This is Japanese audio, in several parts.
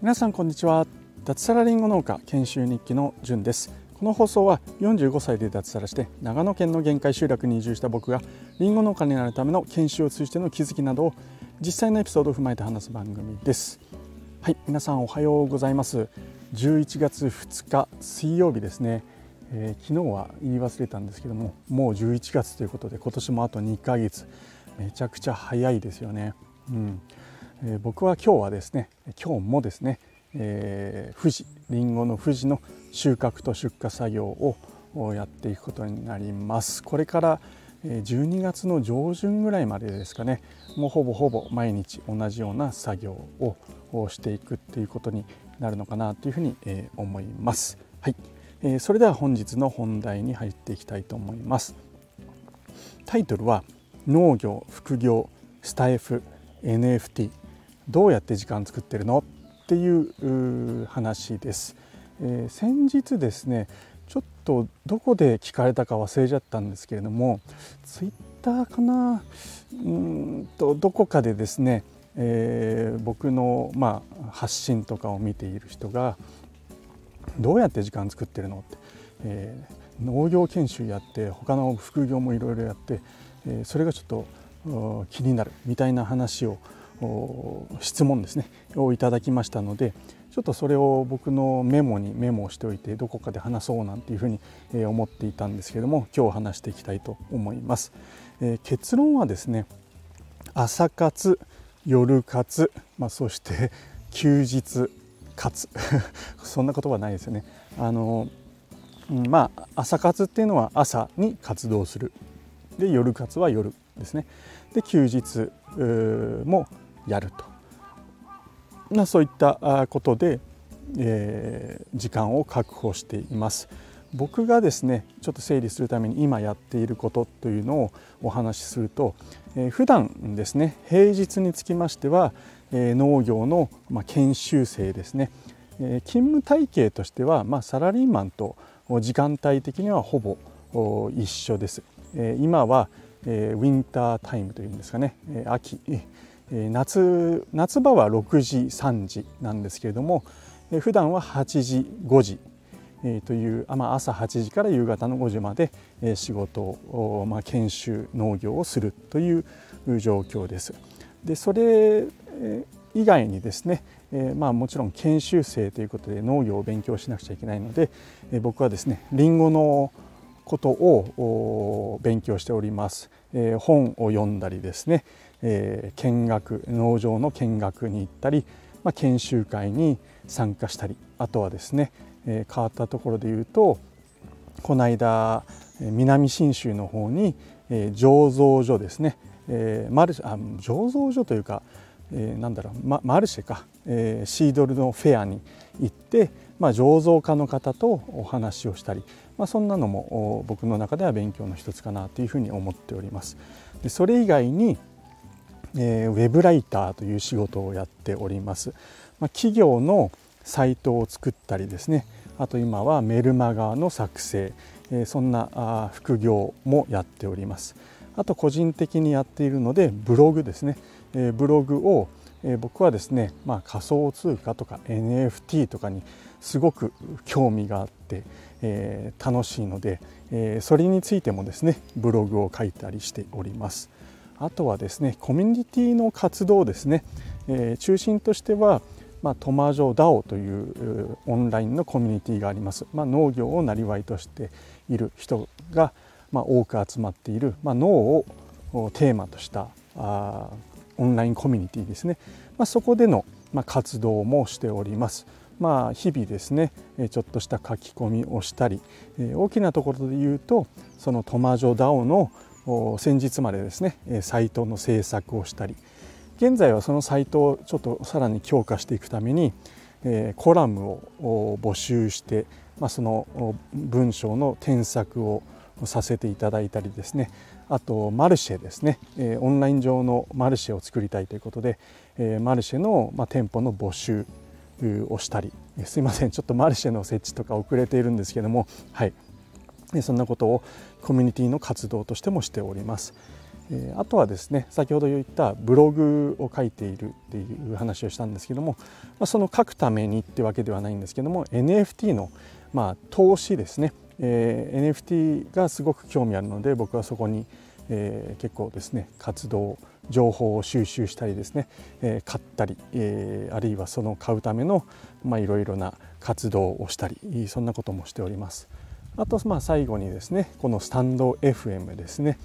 皆さんこんにちは。脱サラリンゴ農家研修日記のじゅんです。この放送は45歳で脱サラして長野県の限界集落に移住した僕がリンゴ農家になるための研修を通じての気づきなどを実際のエピソードを踏まえて話す番組です。はい皆さんおはようございます。11月2日水曜日ですね、えー、昨日は言い忘れたんですけどももう11月ということで今年もあと2ヶ月。めちゃくちゃ早いですよねうんえー、僕は今日はですね今日もですね、えー、富士りんごの富士の収穫と出荷作業をやっていくことになりますこれから12月の上旬ぐらいまでですかねもうほぼほぼ毎日同じような作業をしていくっていうことになるのかなというふうに思います。はい、それでは本日の本題に入っていきたいと思います。タイトルは農業副業スタイフ NFT どうやって時間作ってるのっていう話です、えー、先日ですねちょっとどこで聞かれたか忘れちゃったんですけれどもツイッターかなうんとどこかでですね、えー、僕の、まあ、発信とかを見ている人がどうやって時間作ってるのって、えー、農業研修やって他の副業もいろいろやって、え、それがちょっと気になるみたいな話を質問ですねをいただきましたのでちょっとそれを僕のメモにメモをしておいてどこかで話そうなんていうふうに思っていたんですけども今日話していきたいと思います。え、結論はですね朝活夜活、まあ、そして休日活 そんな言葉ないですよね。あのまあ朝活っていうのは朝に活動するで夜活は夜ですね。で休日もやると、ま、そういったことで、えー、時間を確保しています。僕がですねちょっと整理するために今やっていることというのをお話しすると、えー、普段ですね平日につきましては、えー、農業の、まあ、研修生ですね、えー、勤務体系としては、まあ、サラリーマンと時間帯的にはほぼ一緒です、え、今は、え、ウィンタータイムというんですかね、えー、秋夏夏場は6時3時なんですけれども普段は8時5時という朝8時から夕方の5時まで仕事を、まあ、研修農業をするという状況です。でそれ以外にですね、えまあ、もちろん研修生ということで農業を勉強しなくちゃいけないのでえ僕はですねりんごのことを勉強しております。本を読んだりですねえー、見学農場の見学に行ったり、まあ、研修会に参加したりあとはですね、えー、変わったところで言うとこの間南信州の方に、えー、醸造所ですね、えー、マルあ醸造所というか、えー、なんだろう、ま、マルシェか、えー、シードルのフェアに行って、まあ、醸造家の方とお話をしたり、まあ、そんなのも僕の中では勉強の一つかなというふうに思っております。でそれ以外にえー、ウェブライターという仕事をやっております、まあ、企業のサイトを作ったりですね。あと今はメルマガの作成、えー、そんな副業もやっております。あと個人的にやっているのでブログですね、えー、ブログを、えー、僕はですね、まあ、仮想通貨とか NFT とかにすごく興味があって、えー、楽しいので、えー、それについてもですねブログを書いたりしております。あとはですねコミュニティの活動ですね、えー、中心としては、まあ、トマジョ DAO というオンラインのコミュニティがあります、まあ、農業をなりとしている人が、まあ、多く集まっている、まあ、農をテーマとしたあオンラインコミュニティですね、まあ、そこでの、ま、活動もしております。まあ、日々ですねちょっとした書き込みをしたり大きなところで言うとそのトマジョ DAO の先日までですねサイトの制作をしたり現在はそのサイトをちょっとさらに強化していくためにコラムを募集して、ま、その文章の添削をさせていただいたりですねあとマルシェですね。えオンライン上のマルシェを作りたいということでえマルシェのま店舗の募集をしたり。すいません。ちょっとマルシェの設置とか遅れているんですけども。はい。そんなことをコミュニティの活動としてもしております。えあとはですね先ほど言ったブログを書いているっていう話をしたんですけども、ま、その書くためにってわけではないんですけども NFT のまあ投資ですね、えー、NFT がすごく興味あるので僕はそこに、えー、結構ですね活動情報を収集したりですね、えー、買ったり、えー、あるいはその買うためのいろいろな活動をしたりそんなこともしております。あとまあ最後にですねこのスタンド FM ですね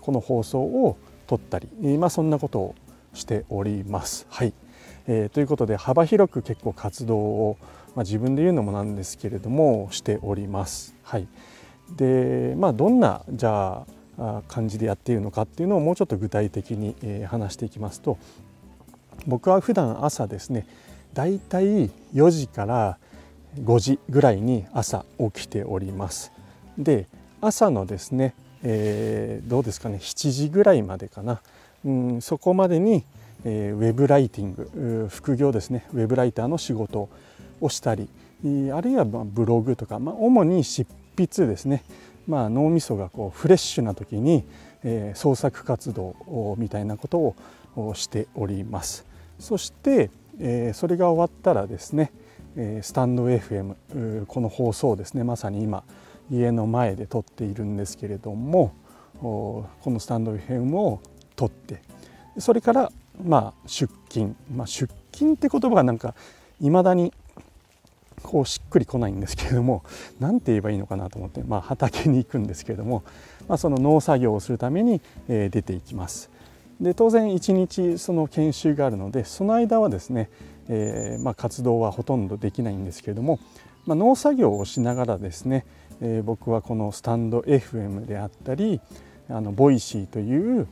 この放送を撮ったり、まあ、そんなことをしております。はい、えー、ということで幅広く結構活動を、まあ、自分で言うのもなんですけれどもしております。はい、でまあどんなじゃあ感じでやっているのかっていうのをもうちょっと具体的に、話していきますと僕は普段朝ですねだいたい4時から5時ぐらいに朝起きております。で朝のですねえー、どうですかね7時ぐらいまでかな、うん、そこまでに、えー、ウェブライティング副業ですねウェブライターの仕事をしたりあるいはブログとか、まあ、主に執筆ですね、まあ、脳みそがこうフレッシュな時に、えー、創作活動みたいなことをしております。そして、えー、それが終わったらですねスタンド FM この放送ですねまさに今家の前で撮っているんですけれどもこのスタンド FM を撮ってそれからまあ出勤、まあ、出勤って言葉がなんかいまだにこうしっくりこないんですけれども何て言えばいいのかなと思って、まあ、畑に行くんですけれども、まあ、その農作業をするために、え出ていきます。で当然1日その研修があるのでその間はですね、えー、まあ、活動はほとんどできないんですけれども、まあ、農作業をしながらですね、えー、僕はこのスタンド FM であったりあの Voicy という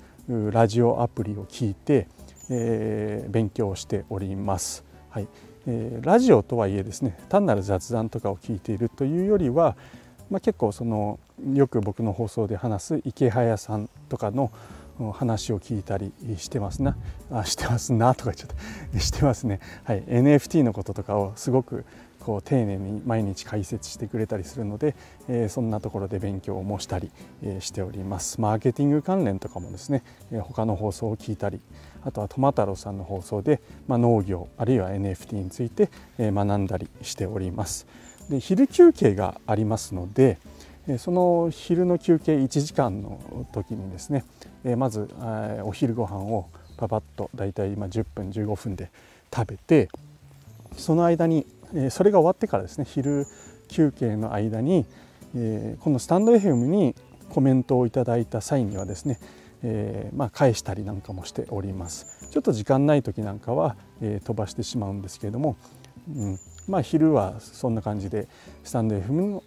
ラジオアプリを聞いて、えー、勉強しております。はいえー、ラジオとはいえですね単なる雑談とかを聞いているというよりは、まあ、結構そのよく僕の放送で話す池早さんとかの話を聞いたりしてますな。あしてますなとか言っちゃった。してますね、はい、NFT のこととかをすごくこう丁寧に毎日解説してくれたりするので、えー、そんなところで勉強もしたり、えー、しております。マーケティング関連とかもですね、えー、他の放送を聞いたりあとはトマ太郎さんの放送で、まあ、農業あるいは NFT について、えー、学んだりしております。で昼休憩がありますのでその昼の休憩1時間の時にですねまずお昼ご飯をパパッと大体今10分15分で食べてその間にそれが終わってからですね昼休憩の間にこのスタンド FM にコメントをいただいた際にはですね、え、まあ、返したりなんかもしております。ちょっと時間ない時なんかは、え、飛ばしてしまうんですけれども、うん、まあ昼はそんな感じでスタンド FM の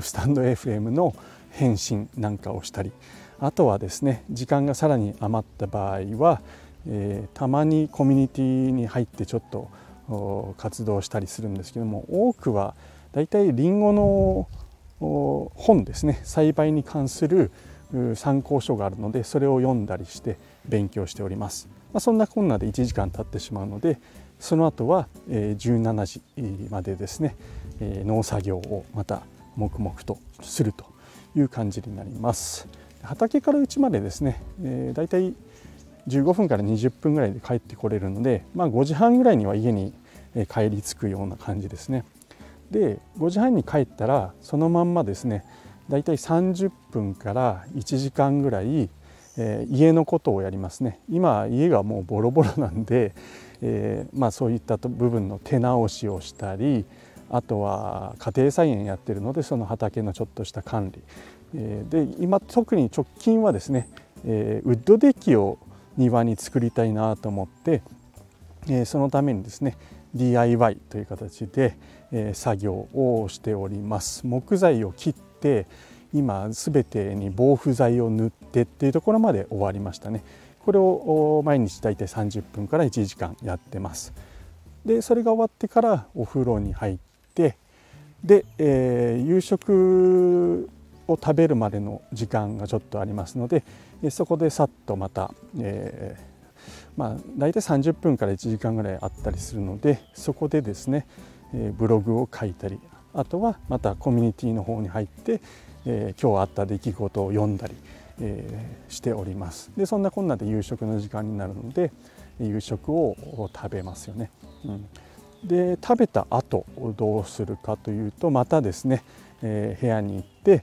スタンド FM の返信なんかをしたりあとはですね時間がさらに余った場合は、えー、たまにコミュニティに入ってちょっと活動したりするんですけども多くはだいたいりんごの本ですね栽培に関する参考書があるのでそれを読んだりして勉強しております、まあ、そんなこんなで1時間経ってしまうのでその後は17時までですね農作業をまた黙々とするという感じになります。畑から家までですねだいたい15分から20分ぐらいで帰ってこれるので、まあ、5時半ぐらいには家に帰り着くような感じですね。で5時半に帰ったらそのまんまですねだいたい30分から1時間ぐらい、えー、家のことをやりますね今家がもうボロボロなんで、えー、まあ、そういった部分の手直しをしたりあとは家庭菜園やってるのでその畑のちょっとした管理、えー、で今特に直近はですね、えウッドデッキを庭に作りたいなと思って、えそのためにですね DIY という形で、え作業をしております。木材を切って今すべてに防腐剤を塗ってっていうところまで終わりましたね。これを毎日だいたい30分から1時間やってます。でそれが終わってからお風呂に入ってで、えー、夕食を食べるまでの時間がちょっとありますのでそこでさっとまた、えー、まあ、大体30分から1時間ぐらいあったりするのでそこでですね、えブログを書いたりあとはまたコミュニティの方に入って、えー、今日あった出来事を読んだり、えー、しております。でそんなこんなで夕食の時間になるので夕食を食べますよね、うん、で食べた後どうするかというとまたですね、えー、部屋に行って、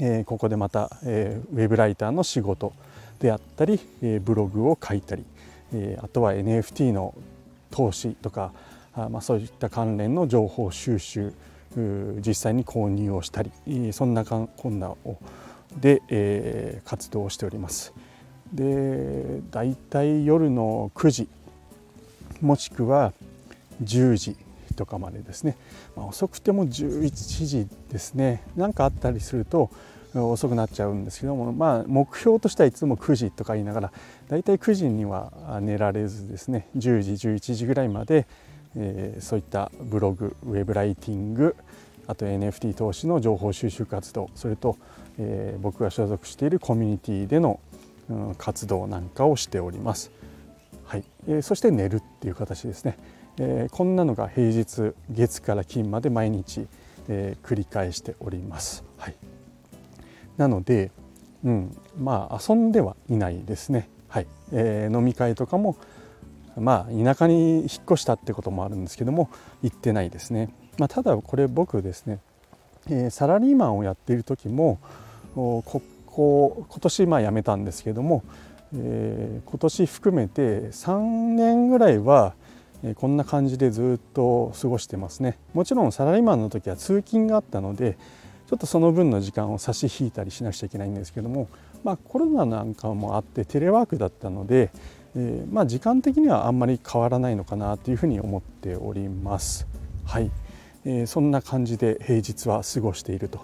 え、ここでまた、え、ウェブライターの仕事であったり、えブログを書いたり、えあとは NFT の投資とかあ、まあ、そういった関連の情報収集実際に購入をしたりそんなこんなをで、え、活動をしております。でだいたい夜の9時もしくは10時とかまでですね、まあ、遅くても11時ですね。何かあったりすると遅くなっちゃうんですけども、まあ、目標としてはいつも9時とか言いながらだいたい9時には寝られずですね。10時11時ぐらいまで、えー、そういったブログウェブライティングあと NFT 投資の情報収集活動それと、えー、僕が所属しているコミュニティでの、うん、活動なんかをしております。はい。えー、そして寝るっていう形ですね、えー、こんなのが平日月から金まで毎日、えー、繰り返しております。はい、なので、うん、まあ遊んではいないですね。はいえー、飲み会とかもまあ田舎に引っ越したってこともあるんですけども行ってないですね。まあ、ただこれ僕ですね、え、サラリーマンをやっている時もここ今年まあ辞めたんですけども、えー、今年含めて3年ぐらいはこんな感じでずっと過ごしてますねもちろんサラリーマンの時は通勤があったのでちょっとその分の時間を差し引いたりしなくちゃいけないんですけども、まあ、コロナなんかもあってテレワークだったので、えー、まあ時間的にはあんまり変わらないのかなというふうに思っております。はい、えー、そんな感じで平日は過ごしていると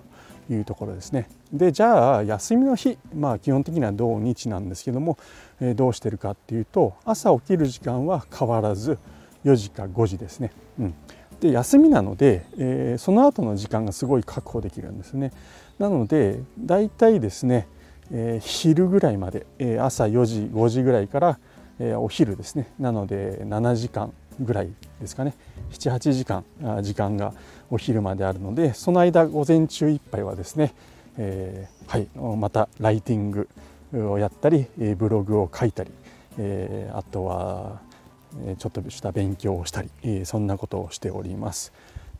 いうところですね。でじゃあ休みの日まあ基本的には土日なんですけども、えー、どうしてるかっていうと朝起きる時間は変わらず4時か5時ですね。うん、で休みなので、えー、その後の時間がすごい確保できるんですね。なのでだいたいですね、えー、昼ぐらいまで、えー、朝4時5時ぐらいから、えー、お昼ですねなので7時間ぐらいですかね78時間時間がお昼まであるのでその間午前中いっぱいはですね、えー、はいまたライティングをやったりブログを書いたり、えー、あとはちょっとした勉強をしたりそんなことをしております。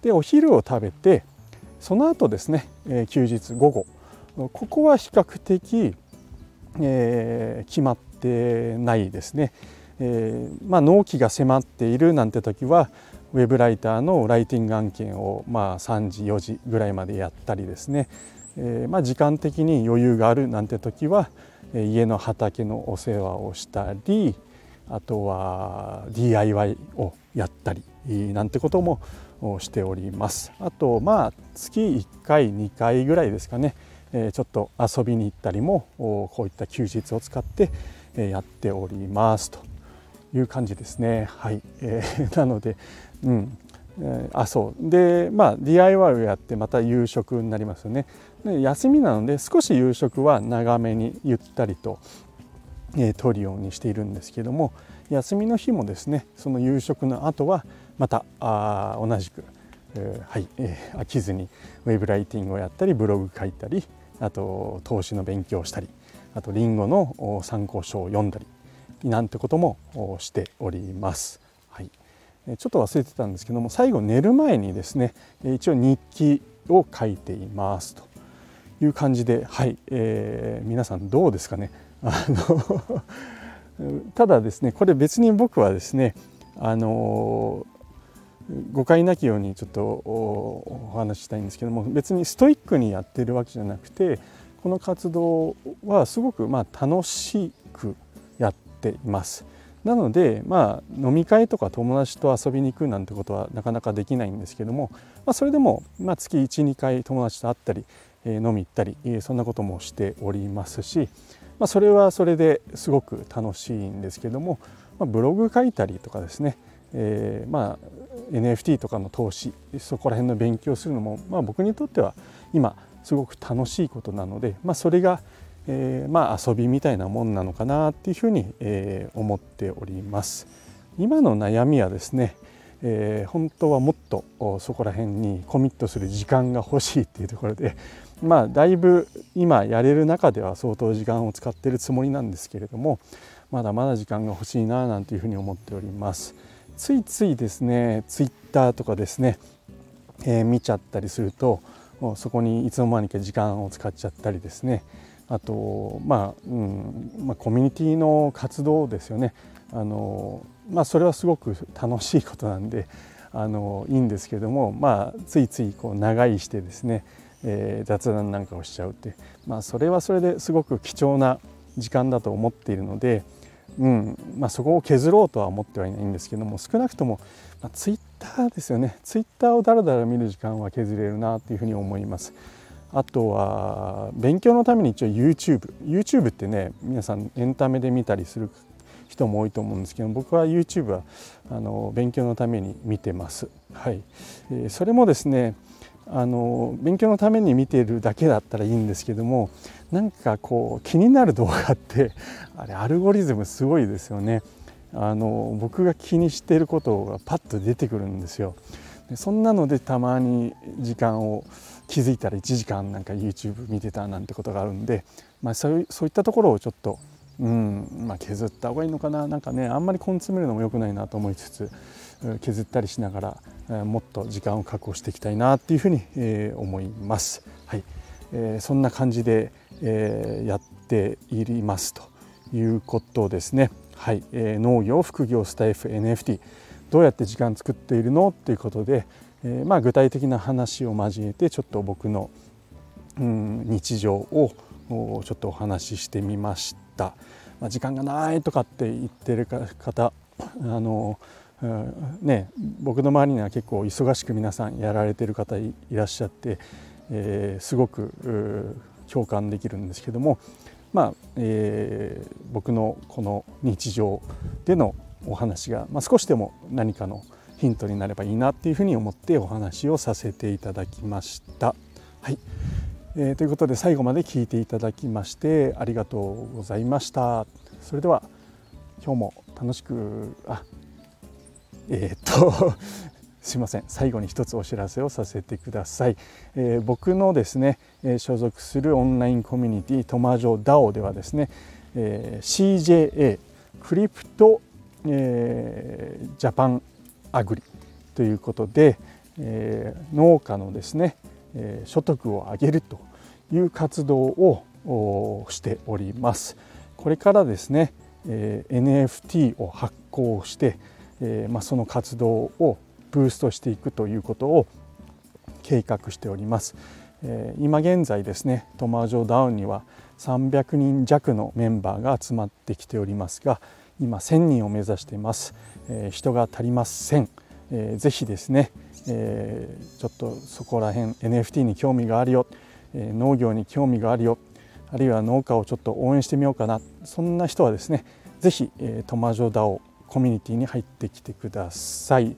でお昼を食べてその後ですね休日午後ここは比較的、えー、決まってないですね。えー、まあ、納期が迫っているなんて時はウェブライターのライティング案件をまあ3時4時ぐらいまでやったりですね、えー、まあ、時間的に余裕があるなんて時は家の畑のお世話をしたりあとは DIY をやったりなんてこともしております。あとまあ月1回2回ぐらいですかね。ちょっと遊びに行ったりもこういった休日を使ってやっております。という感じですね。はい、えー、なので、うん、あそう。でまあ DIY をやってまた夕食になりますよね。で休みなので少し夕食は長めにゆったりと、え、取るようにしているんですけども休みの日もですねその夕食の後はまたあ同じく、えー、はい、えー、飽きずにウェブライティングをやったりブログ書いたりあと投資の勉強をしたりあとリンゴの参考書を読んだりなんてこともしております。はい、ちょっと忘れてたんですけども最後寝る前にですね一応日記を書いていますという感じではい、えー、皆さんどうですかね？あの ただですねこれ別に僕はですねあの誤解なきようにちょっとお話ししたいんですけども別にストイックにやってるわけじゃなくてこの活動はすごくまあ楽しくやっています。なのでまあ飲み会とか友達と遊びに行くなんてことはなかなかできないんですけども、まあ、それでも、まあ、月12回友達と会ったり、え、飲み行ったり、え、そんなこともしておりますし、まあ、それはそれですごく楽しいんですけども、まあ、ブログ書いたりとかですね、えー、まあ NFT とかの投資そこら辺の勉強するのも、まあ、僕にとっては今すごく楽しいことなので、まあ、それがえー、まあ遊びみたいなもんなのかなっていうふうに、えー、思っております。今の悩みはですね、えー、本当はもっとそこら辺にコミットする時間が欲しいっていうところで、まあだいぶ今やれる中では相当時間を使ってるつもりなんですけれどもまだまだ時間が欲しいななんていうふうに思っております。ついついですねツイッターとかですね、えー、見ちゃったりするとそこにいつの間にか時間を使っちゃったりですね。あとまあ、うんまあ、コミュニティの活動ですよね。あの、まあ、それはすごく楽しいことなんであのいいんですけども、まあ、ついついこう長居してですね、えー、雑談なんかをしちゃうって、まあ、それはそれですごく貴重な時間だと思っているので、うん。まあ、そこを削ろうとは思ってはいないんですけども少なくとも、まあ、ツイッターですよね。ツイッターをだらだら見る時間は削れるなというふうに思います。あとは勉強のために一応 YouTube YouTube ってね皆さんエンタメで見たりする人も多いと思うんですけど僕は YouTube はあの勉強のために見てます。はい、えー、それもですねあの勉強のために見ているだけだったらいいんですけどもなんかこう気になる動画ってあれアルゴリズムすごいですよね。あの僕が気にしてることがパッと出てくるんですよ。でそんなのでたまに時間を気づいたら1時間なんか YouTube 見てたなんてことがあるんで、まあ、そうそういったところをちょっと、うんまあ、削った方がいいのかななんかねあんまり根詰めるのも良くないなと思いつつ削ったりしながらもっと時間を確保していきたいなっていうふうに、思います。はい、そんな感じで、やっていますということですね。はい、農業副業スタイフ NFT どうやって時間作っているのっていうことで、まあ、具体的な話を交えてちょっと僕の、うん、日常をちょっとお話ししてみました。まあ、時間がないとかって言ってる方あの、うん、ね、僕の周りには結構忙しく皆さんやられてる方いらっしゃって、えー、すごく共感できるんですけども、まあえー、僕のこの日常でのお話が、まあ、少しでも何かのヒントになればいいなっていうふうに思ってお話をさせていただきました。はい、えー、ということで最後まで聞いていただきましてありがとうございました。それでは今日も楽しくあえー、っ とすいません最後に一つお知らせをさせてください、えー、僕のですね、えー、所属するオンラインコミュニティトマジョ DAO ではですね、えー、CJA クリプトえー、ジャパンアグリということで、えー、農家のですね、えー、所得を上げるという活動をしております。これからですね、えー、NFT を発行して、えーまあ、その活動をブーストしていくということを計画しております。えー、今現在ですねトマジョダウンには300人弱のメンバーが集まってきておりますが、今1000人を目指しています、えー、人が足りません、えー、ぜひですね、えー、ちょっとそこら辺 NFT に興味があるよ、えー、農業に興味があるよ。あるいは農家をちょっと応援してみようかな。そんな人はですねぜひ、えー、トマジョダオコミュニティに入ってきてください、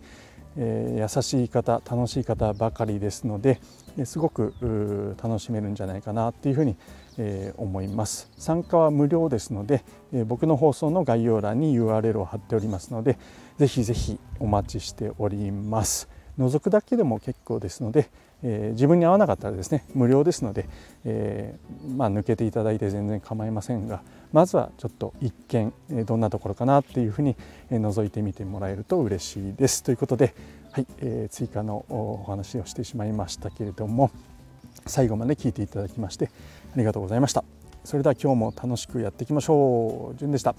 え、優しい方楽しい方ばかりですのですごく楽しめるんじゃないかなっていうふうにえ、思います。参加は無料ですので、え、僕の放送の概要欄に URL を貼っておりますのでぜひぜひお待ちしております。覗くだけでも結構ですので、えー、自分に合わなかったらですね無料ですので、えまあ、抜けていただいて全然構いませんがまずはちょっと一見どんなところかなっていうふうに覗いてみてもらえると嬉しいです。ということで、はいえ追加のお話をしてしまいましたけれども最後まで聞いていただきましてありがとうございました。それでは今日も楽しくやっていきましょう。じゅんでした。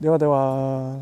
ではでは。